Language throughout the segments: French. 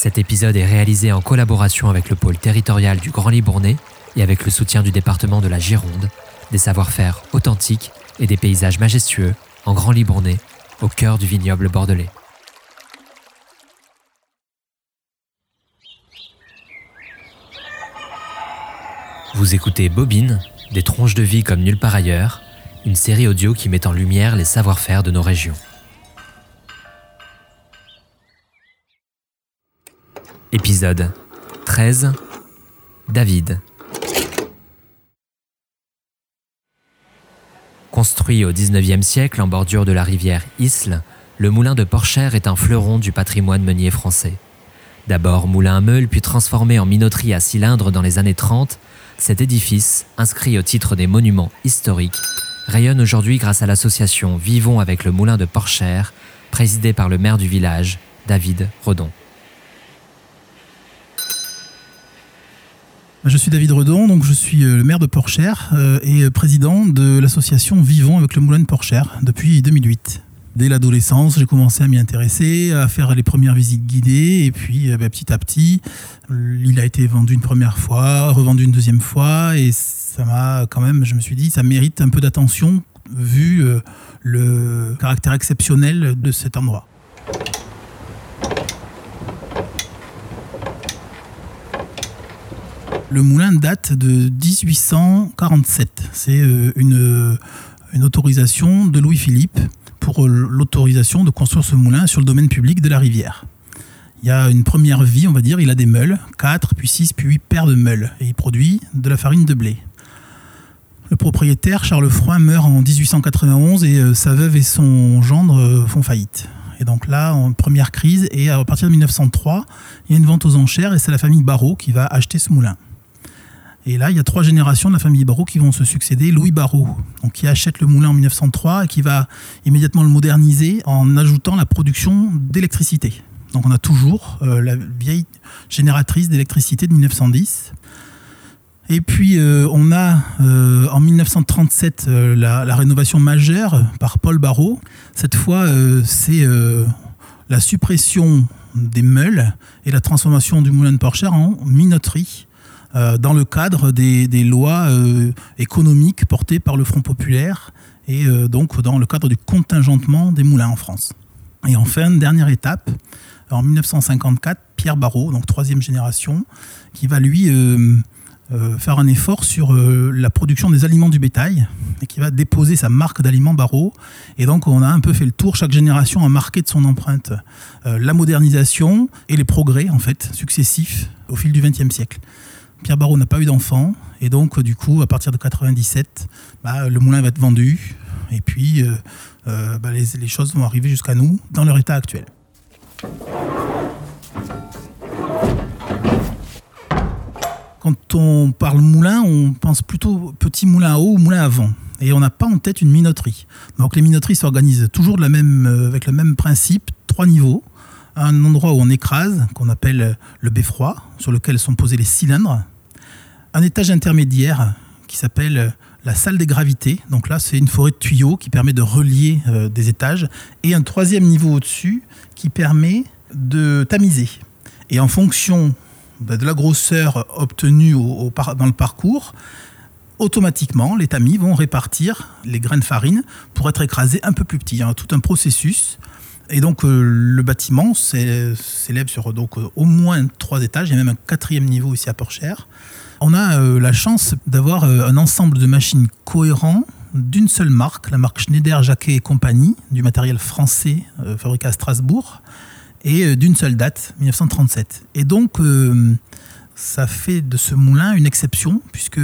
Cet épisode est réalisé en collaboration avec le pôle territorial du Grand Libournais et avec le soutien du département de la Gironde, des savoir-faire authentiques et des paysages majestueux en Grand Libournais, au cœur du vignoble bordelais. Vous écoutez Bobine, des tronches de vie comme nulle part ailleurs, une série audio qui met en lumière les savoir-faire de nos régions. Épisode 13 David Construit au XIXe siècle en bordure de la rivière Isle, le moulin de Porchère est un fleuron du patrimoine meunier français. D'abord moulin à meule puis transformé en minoterie à cylindre dans les années 30, cet édifice, inscrit au titre des monuments historiques, rayonne aujourd'hui grâce à l'association Vivons avec le moulin de Porchère, présidée par le maire du village, David Redon. Je suis David Redon, donc je suis euh, le maire de Porchère euh, et président de l'association Vivons avec le moulin de Porchère depuis 2008. Dès l'adolescence, j'ai commencé à m'y intéresser, à faire les premières visites guidées, et puis euh, bah, petit à petit, il a été vendu une première fois, revendu une deuxième fois, et ça m'a quand même, je me suis dit, ça mérite un peu d'attention vu euh, le caractère exceptionnel de cet endroit. Le moulin date de 1847. C'est euh, une, une autorisation de Louis-Philippe pour l'autorisation de construire ce moulin sur le domaine public de la rivière. Il y a une première vie, on va dire, il a des meules, 4, puis 6, puis 8 paires de meules, et il produit de la farine de blé. Le propriétaire, Charles Froin, meurt en 1891 et euh, sa veuve et son gendre euh, font faillite. Et donc là, première crise, et à partir de 1903, il y a une vente aux enchères et c'est la famille Barrault qui va acheter ce moulin. Et là, il y a trois générations de la famille Barrault qui vont se succéder. Louis Barrault, donc, qui achète le moulin en 1903 et qui va immédiatement le moderniser en ajoutant la production d'électricité. Donc on a toujours euh, la vieille génératrice d'électricité de 1910. Et puis euh, on a euh, en 1937 la, la, rénovation majeure par Paul Barrault. Cette fois, c'est la suppression des meules et la transformation du moulin de Porchère en minoterie dans le cadre des, lois euh, économiques portées par le Front populaire et euh, donc dans le cadre du contingentement des moulins en France. Et enfin, dernière étape, en 1954, Pierre Barrault, donc troisième génération, qui va lui faire un effort sur la production des aliments du bétail et qui va déposer sa marque d'aliments Barrault. Et donc on a un peu fait le tour, chaque génération a marqué de son empreinte la modernisation et les progrès en fait successifs au fil du XXe siècle. Pierre Barrault n'a pas eu d'enfant, et donc du coup, à partir de 97, bah, le moulin va être vendu, et puis euh, euh, bah, les, choses vont arriver jusqu'à nous dans leur état actuel. Quand on parle moulin, on pense plutôt petit moulin à eau ou moulin à vent. Et on n'a pas en tête une minoterie. Donc les minoteries s'organisent toujours euh, avec le même principe, trois niveaux un endroit où on écrase, qu'on appelle le beffroi, sur lequel sont posés les cylindres, un étage intermédiaire qui s'appelle la salle des gravités. Donc là, c'est une forêt de tuyaux qui permet de relier euh, des étages. Et un troisième niveau au-dessus qui permet de tamiser. Et en fonction bah, de la grosseur obtenue dans le parcours, automatiquement, les tamis vont répartir les grains de farine pour être écrasés un peu plus petits. Il y a tout un processus et donc euh, le bâtiment s'élève sur donc, euh, au moins trois étages, il y a même un quatrième niveau ici à Porchère. On a euh, la chance d'avoir un ensemble de machines cohérents d'une seule marque, la marque Schneider, Jacquet et compagnie, du matériel français fabriqué à Strasbourg, et d'une seule date, 1937. Et donc ça fait de ce moulin une exception, puisque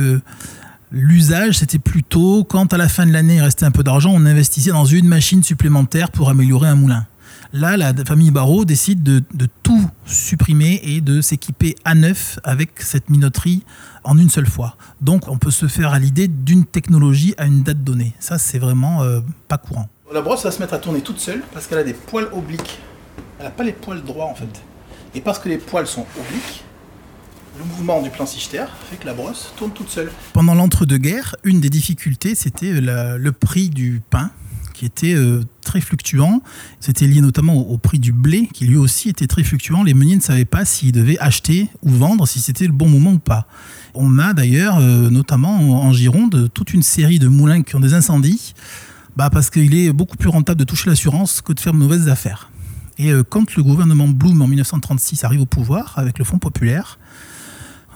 L'usage, c'était plutôt quand à la fin de l'année il restait un peu d'argent, on investissait dans une machine supplémentaire pour améliorer un moulin. Là, la famille Barrault décide de, tout supprimer et de s'équiper à neuf avec cette minoterie en une seule fois. Donc, on peut se faire à l'idée d'une technologie à une date donnée. Ça, c'est vraiment euh, pas courant. La brosse va se mettre à tourner toute seule parce qu'elle a des poils obliques. Elle n'a pas les poils droits en fait. Et parce que les poils sont obliques, le mouvement du plan Sichter fait que la brosse tourne toute seule. Pendant l'entre-deux-guerres, une des difficultés, c'était le prix du pain qui était très fluctuant. C'était lié notamment au, prix du blé, qui lui aussi était très fluctuant. Les meuniers ne savaient pas s'ils devaient acheter ou vendre, si c'était le bon moment ou pas. On a d'ailleurs, notamment en Gironde, toute une série de moulins qui ont des incendies, bah parce qu'il est beaucoup plus rentable de toucher l'assurance que de faire de mauvaises affaires. Et quand le gouvernement Blum en 1936 arrive au pouvoir avec le Fonds populaire,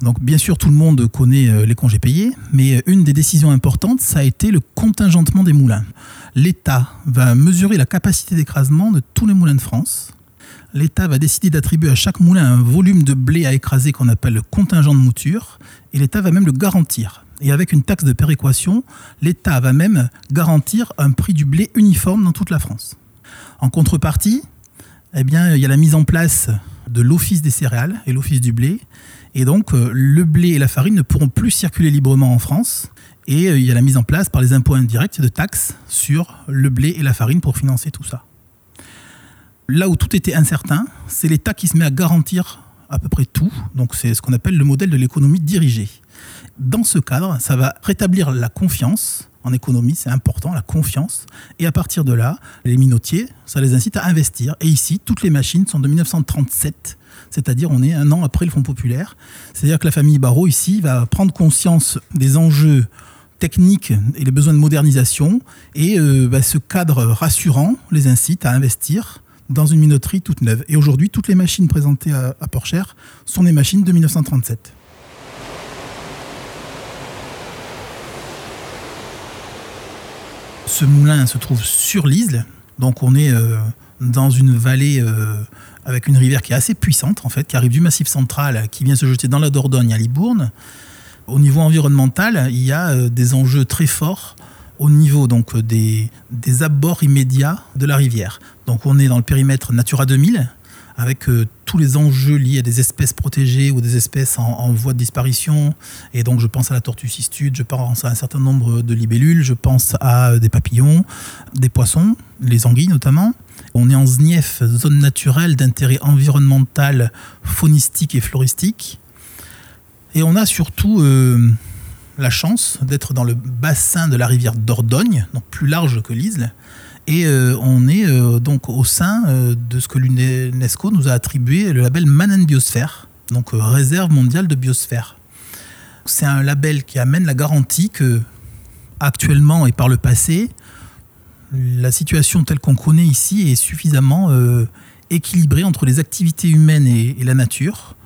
donc bien sûr, tout le monde connaît euh, les congés payés, mais euh, une des décisions importantes, ça a été le contingentement des moulins. L'État va mesurer la capacité d'écrasement de tous les moulins de France. L'État va décider d'attribuer à chaque moulin un volume de blé à écraser qu'on appelle le contingent de mouture, et l'État va même le garantir. Et avec une taxe de péréquation, l'État va même garantir un prix du blé uniforme dans toute la France. En contrepartie, eh bien, il y a la mise en place de l'Office des céréales et l'Office du blé, et donc, euh, le blé et la farine ne pourront plus circuler librement en France. Et euh, il y a la mise en place par les impôts indirects de taxes sur le blé et la farine pour financer tout ça. Là où tout était incertain, c'est l'État qui se met à garantir à peu près tout. Donc c'est ce qu'on appelle le modèle de l'économie dirigée. Dans ce cadre, ça va rétablir la confiance en économie, c'est important, la confiance. Et à partir de là, les minotiers, ça les incite à investir. Et ici, toutes les machines sont de 1937 c'est-à-dire on est un an après le Fonds populaire. C'est-à-dire que la famille Barrault ici va prendre conscience des enjeux techniques et les besoins de modernisation, et euh, bah, ce cadre rassurant les incite à investir dans une minoterie toute neuve. Et aujourd'hui, toutes les machines présentées à, à sont des machines de 1937. Ce moulin se trouve sur l'Isle, donc on est euh, dans une vallée euh, avec une rivière qui est assez puissante, en fait, qui arrive du Massif central, qui vient se jeter dans la Dordogne à Libourne. Au niveau environnemental, il y a euh, des enjeux très forts au niveau donc des, des abords immédiats de la rivière. Donc on est dans le périmètre Natura 2000, avec euh, tous les enjeux liés à des espèces protégées ou des espèces en, voie de disparition. Et donc je pense à la tortue cistude, je pense à un certain nombre de libellules, je pense à des papillons, des poissons, les anguilles notamment. On est en ZNIEF, zone naturelle d'intérêt environnemental, faunistique et floristique. Et on a surtout euh, la chance d'être dans le bassin de la rivière Dordogne, donc plus large que l'Isle. Et euh, on est euh, donc au sein de ce que l'UNESCO nous a attribué le label Manan Biosphère, donc réserve mondiale de biosphère. C'est un label qui amène la garantie que, actuellement et par le passé, la situation telle qu'on connaît ici est suffisamment euh, équilibrée entre les activités humaines et, la nature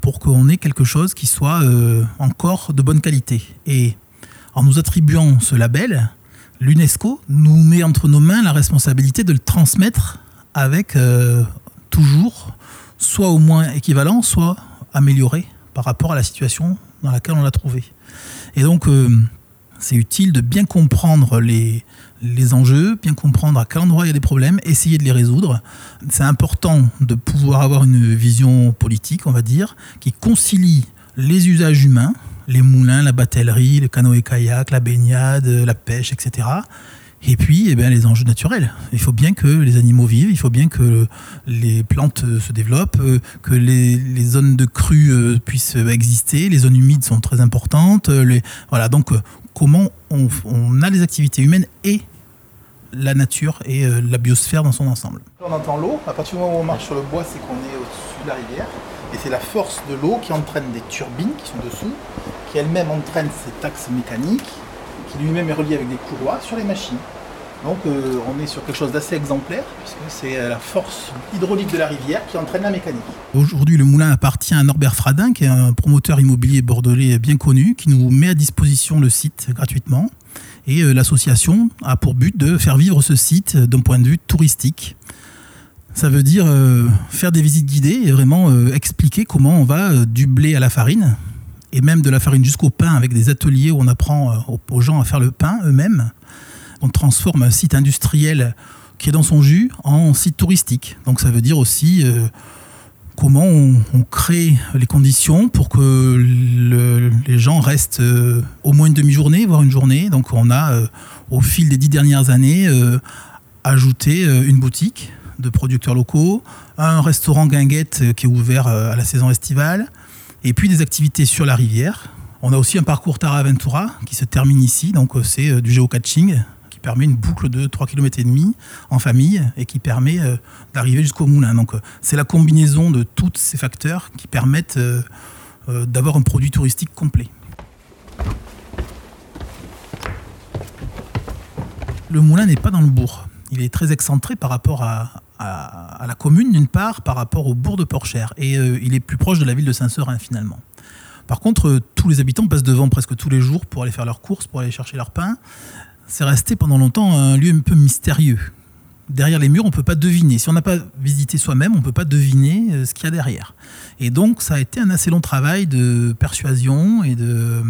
pour qu'on ait quelque chose qui soit euh, encore de bonne qualité. Et en nous attribuant ce label, l'UNESCO nous met entre nos mains la responsabilité de le transmettre avec euh, toujours soit au moins équivalent, soit amélioré par rapport à la situation dans laquelle on l'a trouvé. Et donc, c'est utile de bien comprendre les, les enjeux, bien comprendre à quel endroit il y a des problèmes, essayer de les résoudre. C'est important de pouvoir avoir une vision politique, on va dire, qui concilie les usages humains, les moulins, la batellerie, le canoë-kayak, la baignade, la pêche, etc. Et puis, eh bien, les enjeux naturels. Il faut bien que les animaux vivent, il faut bien que les plantes se développent, que les, zones de crue euh, puissent exister, les zones humides sont très importantes. Voilà, donc comment on, a les activités humaines et la nature et euh, la biosphère dans son ensemble. On entend l'eau, à partir du moment où on marche sur le bois, c'est qu'on est au-dessus de la rivière. Et c'est la force de l'eau qui entraîne des turbines qui sont dessous, qui elles-mêmes entraînent cet axe mécanique, qui lui-même est relié avec des courroies sur les machines. Donc euh, on est sur quelque chose d'assez exemplaire, puisque c'est euh, la force hydraulique de la rivière qui entraîne la mécanique. Aujourd'hui, le moulin appartient à Norbert Fradin, qui est un promoteur immobilier bordelais bien connu, qui nous met à disposition le site gratuitement. Et euh, l'association a pour but de faire vivre ce site d'un point de vue touristique. Ça veut dire euh, faire des visites guidées et vraiment euh, expliquer comment on va du blé à la farine, et même de la farine jusqu'au pain avec des ateliers où on apprend aux gens à faire le pain eux-mêmes. On transforme un site industriel qui est dans son jus en site touristique. Donc ça veut dire aussi comment on, crée les conditions pour que les gens restent euh, au moins une demi-journée, voire une journée. Donc on a, euh, au fil des dix dernières années, euh, ajouté une boutique de producteurs locaux, un restaurant guinguette qui est ouvert à la saison estivale, et puis des activités sur la rivière. On a aussi un parcours Tara Aventura qui se termine ici, donc c'est du géocaching permet une boucle de 3 km et demi en famille et qui permet d'arriver jusqu'au moulin. C'est la combinaison de tous ces facteurs qui permettent d'avoir un produit touristique complet. Le moulin n'est pas dans le bourg. Il est très excentré par rapport à, la commune, d'une part, par rapport au bourg de Porchère. Et euh, il est plus proche de la ville de Saint-Seurin, finalement. Par contre, euh, tous les habitants passent devant presque tous les jours pour aller faire leurs courses, pour aller chercher leur pain. C'est resté pendant longtemps un lieu un peu mystérieux derrière les murs, on ne peut pas deviner. Si on n'a pas visité soi-même, on ne peut pas deviner euh, ce qu'il y a derrière. Et donc, ça a été un assez long travail de persuasion et de,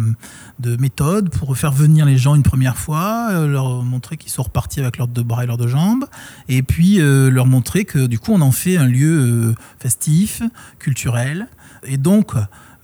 de méthode pour faire venir les gens une première fois, euh, leur montrer qu'ils sont repartis avec leurs deux bras et leurs deux jambes, et puis euh, leur montrer que du coup, on en fait un lieu festif, culturel. Et donc,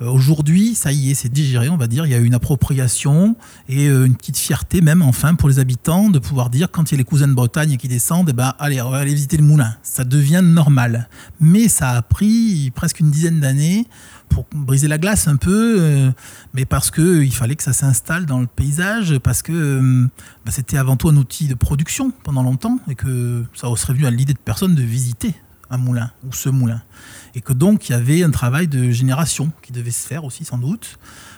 aujourd'hui, ça y est, c'est digéré, on va dire. Il y a une appropriation et euh, une petite fierté même, enfin, pour les habitants de pouvoir dire quand il y a les cousins de Bretagne qui descendent, eh ben, allez, on va aller visiter le moulin. Ça devient normal. Mais ça a pris presque une dizaine d'années pour briser la glace un peu, euh, mais parce que il fallait que ça s'installe dans le paysage, parce que bah, c'était avant tout un outil de production pendant longtemps, et que ça serait venu à l'idée de personne de visiter un moulin ou ce moulin et que donc il y avait un travail de génération qui devait se faire aussi sans doute.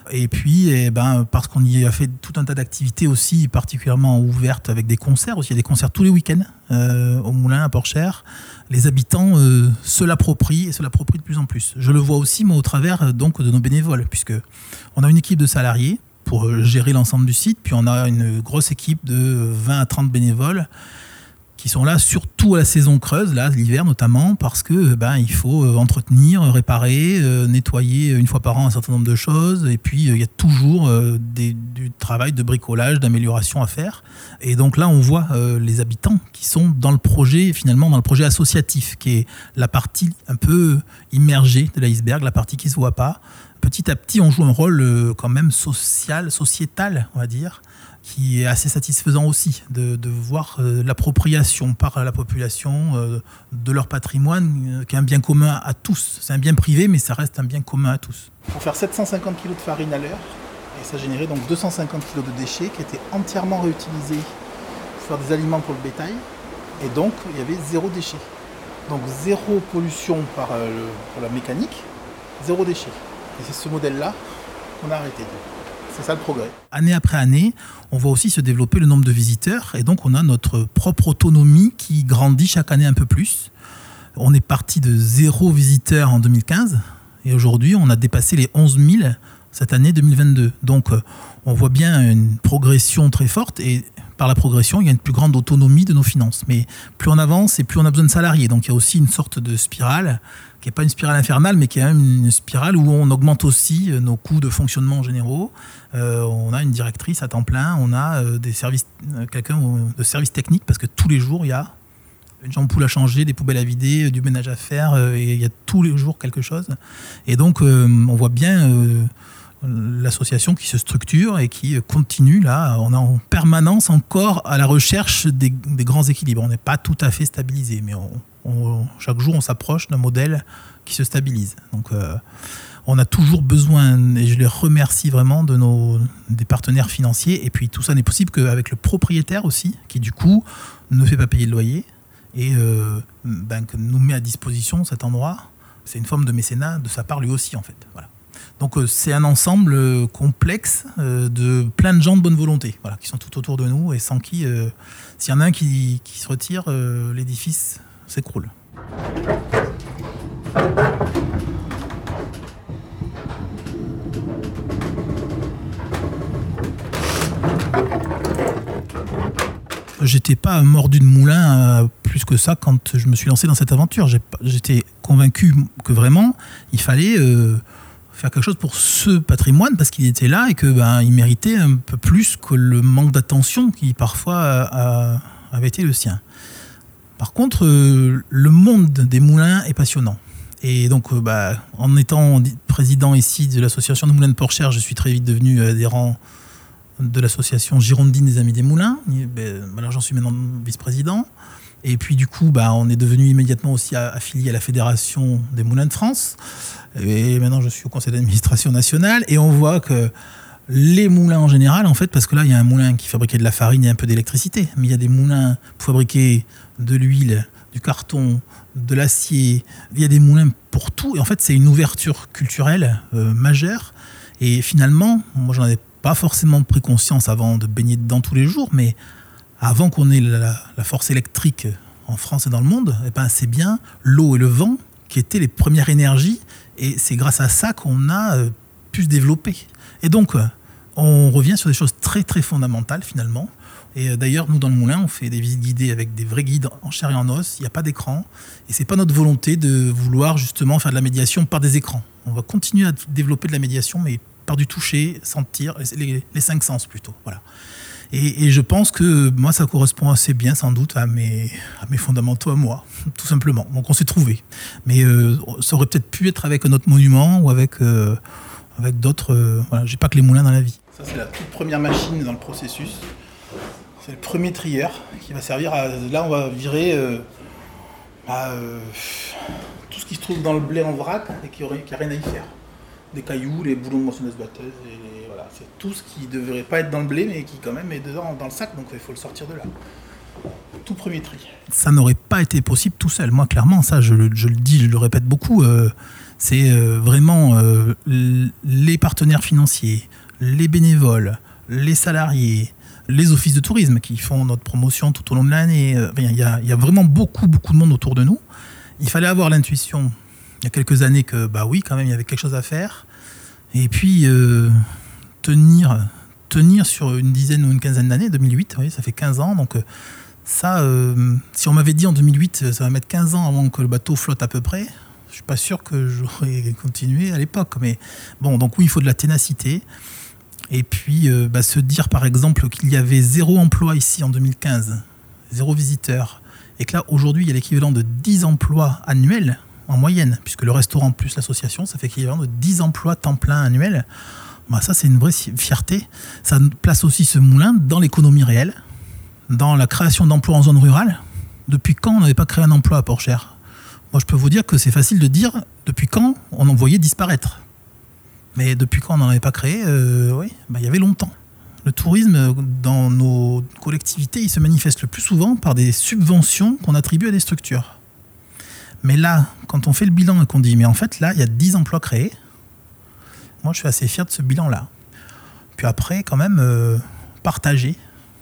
Et puis, eh ben, parce qu'on y a fait tout un tas d'activités aussi particulièrement ouvertes avec des concerts aussi, il y a des concerts tous les week-ends euh, au Moulin à Porchère. Les habitants euh, se l'approprient et se l'approprient de plus en plus. Je le vois aussi moi au travers euh, donc de nos bénévoles, puisque on a une équipe de salariés pour gérer l'ensemble du site, puis on a une grosse équipe de 20 à 30 bénévoles qui sont là surtout à la saison creuse, l'hiver notamment, parce que euh, ben il faut euh, entretenir, réparer, euh, nettoyer une fois par an un certain nombre de choses, et puis il y a toujours du travail de bricolage, d'amélioration à faire. Et donc là, on voit les habitants qui sont dans le projet, finalement dans le projet associatif, qui est la partie un peu immergée de l'iceberg, la partie qui se voit pas. Petit à petit, on joue un rôle quand même social, sociétal, on va dire qui est assez satisfaisant aussi de, voir euh, l'appropriation par la population euh, de leur patrimoine, euh, qui est un bien commun à tous. C'est un bien privé, mais ça reste un bien commun à tous. Pour faire 750 kg de farine à l'heure, et ça générait donc 250 kg de déchets qui étaient entièrement réutilisés pour faire des aliments pour le bétail, et donc il y avait zéro déchet. Donc zéro pollution par, la mécanique, zéro déchet. Et c'est ce modèle-là qu'on a arrêté. C'est ça le progrès. Année après année, on voit aussi se développer le nombre de visiteurs et donc on a notre propre autonomie qui grandit chaque année un peu plus. On est parti de zéro visiteur en 2015 et aujourd'hui on a dépassé les 11 000 cette année 2022. Donc euh, on voit bien une progression très forte et par la progression, il y a une plus grande autonomie de nos finances. Mais plus on avance et plus on a besoin de salariés. Donc il y a aussi une sorte de spirale qui n'est pas une spirale infernale, mais qui est même une spirale où on augmente aussi euh, nos coûts de fonctionnement généraux. Euh, on a une directrice à temps plein, on a euh, des services, quelqu'un de service technique, parce que tous les jours, il y a une jambe à changer, des poubelles à vider, du ménage à faire, et il y a tous les jours quelque chose. Et donc, on voit bien l'association qui se structure et qui continue là. On est en permanence encore à la recherche des, grands équilibres. On n'est pas tout à fait stabilisé, mais chaque jour, on s'approche d'un modèle qui se stabilise. Donc, euh, on a toujours besoin, et je les remercie vraiment, de nos, des partenaires financiers. Et puis, tout ça n'est possible qu'avec le propriétaire aussi, qui du coup ne fait pas payer le loyer et euh, ben, nous met à disposition cet endroit. C'est une forme de mécénat de sa part lui aussi, en fait. Voilà. Donc euh, c'est un ensemble complexe de plein de gens de bonne volonté, voilà, qui sont tout autour de nous et sans qui, s'il y en a un qui, qui se retire, l'édifice s'écroule. J'étais pas mordu de moulin euh, plus que ça quand je me suis lancé dans cette aventure. J'étais convaincu que vraiment il fallait euh, faire quelque chose pour ce patrimoine parce qu'il était là et que ben, il méritait un peu plus que le manque d'attention qui parfois euh, avait été le sien. Par contre, euh, le monde des moulins est passionnant. Et donc, euh, bah, en étant président ici de l'association de moulins de Porchère, je suis très vite devenu adhérent de l'association Girondine des Amis des Moulins. Ben, j'en suis maintenant vice-président. Et puis, du coup, bah, on est devenu immédiatement aussi affilié à la Fédération des Moulins de France. Et maintenant, je suis au conseil d'administration nationale. Et on voit que les moulins en général, en fait, parce que là, il y a un moulin qui fabriquait de la farine et un peu d'électricité, mais il y a des moulins pour fabriquer de l'huile, du carton, de l'acier, il y a des moulins pour tout, et en fait, c'est une ouverture culturelle euh, majeure, et finalement, moi, j'en avais pas forcément pris conscience avant de baigner dedans tous les jours, mais avant qu'on ait la, force électrique en France et dans le monde, eh ben, c'est bien l'eau et le vent qui étaient les premières énergies, et c'est grâce à ça qu'on a euh, pu se développer. Et donc, euh, on revient sur des choses très très fondamentales finalement. Et euh, d'ailleurs, nous dans le moulin, on fait des visites guidées avec des vrais guides en chair et en os. Il n'y a pas d'écran. Et c'est pas notre volonté de vouloir justement faire de la médiation par des écrans. On va continuer à développer de la médiation, mais par du toucher, sentir, les, les cinq sens plutôt. Voilà. Et, je pense que moi, ça correspond assez bien, sans doute, à mes, fondamentaux à moi, tout simplement. Donc on s'est trouvé. Mais euh, ça aurait peut-être pu être avec un autre monument ou avec, euh, avec d'autres. Euh, voilà, j'ai pas que les moulins dans la vie. Ça, c'est la toute première machine dans le processus. C'est le premier trieur qui va servir à. Là, on va virer tout ce qui se trouve dans le blé en vrac et qui n'a rien à y faire. Des cailloux, les boulons de moissonneuse batteuse et c'est tout ce qui ne devrait pas être dans le blé, mais qui quand même est dedans dans le sac, donc il faut le sortir de là. Tout premier tri. Ça n'aurait pas été possible tout seul. Moi, clairement, ça, je, le dis, je le répète beaucoup, euh, c'est euh, vraiment euh, les partenaires financiers, les bénévoles, les salariés, les offices de tourisme qui font notre promotion tout au long de l'année. Il y, a vraiment beaucoup, beaucoup de monde autour de nous. Il fallait avoir l'intuition, il y a quelques années, que bah oui, quand même, il y avait quelque chose à faire. Et puis, tenir, tenir sur une dizaine ou une quinzaine d'années, 2008, oui, ça fait 15 ans. Donc euh, ça, euh, si on m'avait dit en 2008, euh, ça va mettre 15 ans avant que le bateau flotte à peu près, je suis pas sûr que j'aurais continué à l'époque. Mais bon, donc oui, il faut de la ténacité. Et puis bah, se dire par exemple qu'il y avait zéro emploi ici en 2015, zéro visiteur, et que là aujourd'hui il y a l'équivalent de 10 emplois annuels en moyenne, puisque le restaurant plus l'association, ça fait l'équivalent de 10 emplois temps plein annuels. Bah, ça, c'est une vraie fierté. Ça place aussi ce moulin dans l'économie réelle, dans la création d'emplois en zone rurale. Depuis quand on n'avait pas créé un emploi à Port-Cher Moi, je peux vous dire que c'est facile de dire depuis quand on en voyait disparaître. Mais depuis quand on n'en avait pas créé euh, Oui, bah, il y avait longtemps. Le tourisme dans nos collectivités, il se manifeste le plus souvent par des subventions qu'on attribue à des structures. Mais là, quand on fait le bilan et qu'on dit, mais en fait, là, il y a 10 emplois créés, moi, je suis assez fier de ce bilan-là. Puis après, quand même, euh, partager.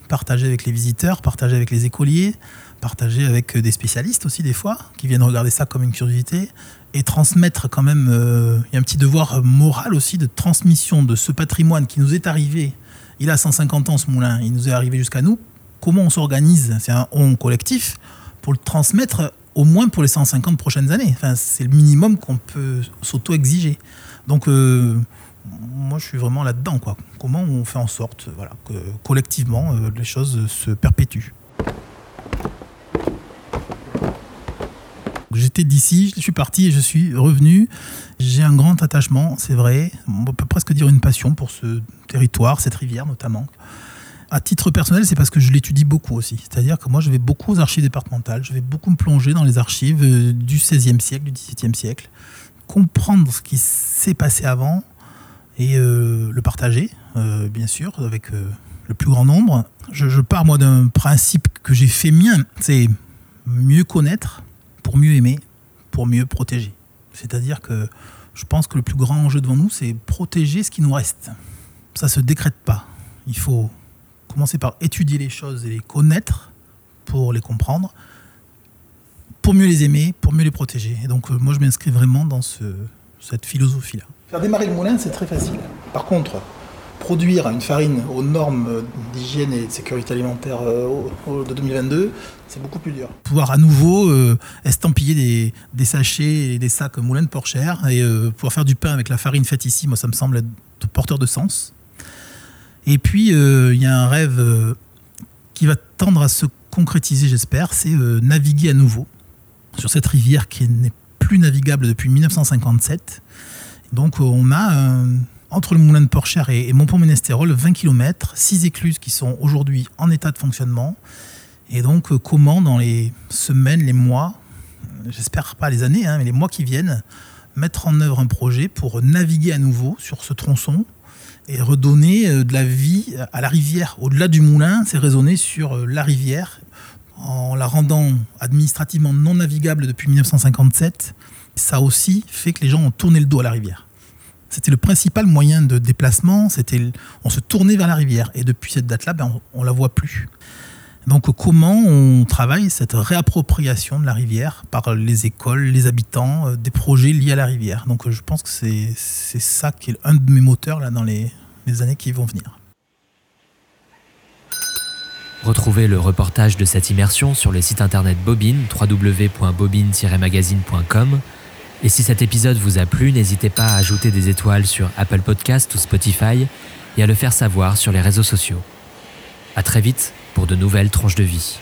Partager avec les visiteurs, partager avec les écoliers, partager avec euh, des spécialistes aussi, des fois, qui viennent regarder ça comme une curiosité. Et transmettre quand même, euh, il y a un petit devoir moral aussi de transmission de ce patrimoine qui nous est arrivé. Il a 150 ans ce moulin, il nous est arrivé jusqu'à nous. Comment on s'organise? C'est un on collectif pour le transmettre au moins pour les 150 prochaines années. Enfin, c'est le minimum qu'on peut s'auto-exiger. Donc, euh, moi, je suis vraiment là-dedans. Comment on fait en sorte voilà, que collectivement, euh, les choses se perpétuent. J'étais d'ici, je suis parti et je suis revenu. J'ai un grand attachement, c'est vrai. On peut presque dire une passion pour ce territoire, cette rivière notamment. À titre personnel, c'est parce que je l'étudie beaucoup aussi. C'est-à-dire que moi, je vais beaucoup aux archives départementales, je vais beaucoup me plonger dans les archives euh, du XVIe siècle, du XVIIe siècle comprendre ce qui s'est passé avant et euh, le partager, euh, bien sûr, avec le plus grand nombre. Je, pars, moi, d'un principe que j'ai fait mien, c'est mieux connaître pour mieux aimer, pour mieux protéger. C'est-à-dire que je pense que le plus grand enjeu devant nous, c'est protéger ce qui nous reste. Ça ne se décrète pas. Il faut commencer par étudier les choses et les connaître pour les comprendre, pour mieux les aimer, pour mieux les protéger. Et donc, euh, moi, je m'inscris vraiment dans ce, cette philosophie-là. Faire démarrer le moulin, c'est très facile. Par contre, produire une farine aux normes d'hygiène et de sécurité alimentaire euh, de 2022, c'est beaucoup plus dur. Pouvoir à nouveau euh, estampiller des, sachets et des sacs moulin de Porcher et pouvoir faire du pain avec la farine faite ici, moi ça me semble être porteur de sens. Et puis il y a un rêve qui va tendre à se concrétiser, j'espère, c'est naviguer à nouveau sur cette rivière qui n'est plus navigable depuis 1957. Donc euh, on a euh, entre le moulin de Porcher et, Montpont-Ménestérol 20 km, 6 écluses qui sont aujourd'hui en état de fonctionnement. Et donc euh, comment dans les semaines, les mois, j'espère pas les années, hein, mais les mois qui viennent, mettre en œuvre un projet pour naviguer à nouveau sur ce tronçon et redonner euh, de la vie à la rivière. Au-delà du moulin, c'est raisonner sur euh, la rivière en la rendant administrativement non navigable depuis 1957. Ça aussi fait que les gens ont tourné le dos à la rivière. C'était le principal moyen de déplacement, on se tournait vers la rivière et depuis cette date-là, ben, on, ne la voit plus. Donc comment on travaille cette réappropriation de la rivière par les écoles, les habitants, euh, des projets liés à la rivière? Donc je pense que c'est ça qui est un de mes moteurs dans les, les années qui vont venir. Retrouvez le reportage de cette immersion sur le site internet Bobine, www.bobine-magazine.com. Et si cet épisode vous a plu, n'hésitez pas à ajouter des étoiles sur Apple Podcast ou Spotify et à le faire savoir sur les réseaux sociaux. À très vite pour de nouvelles tranches de vie.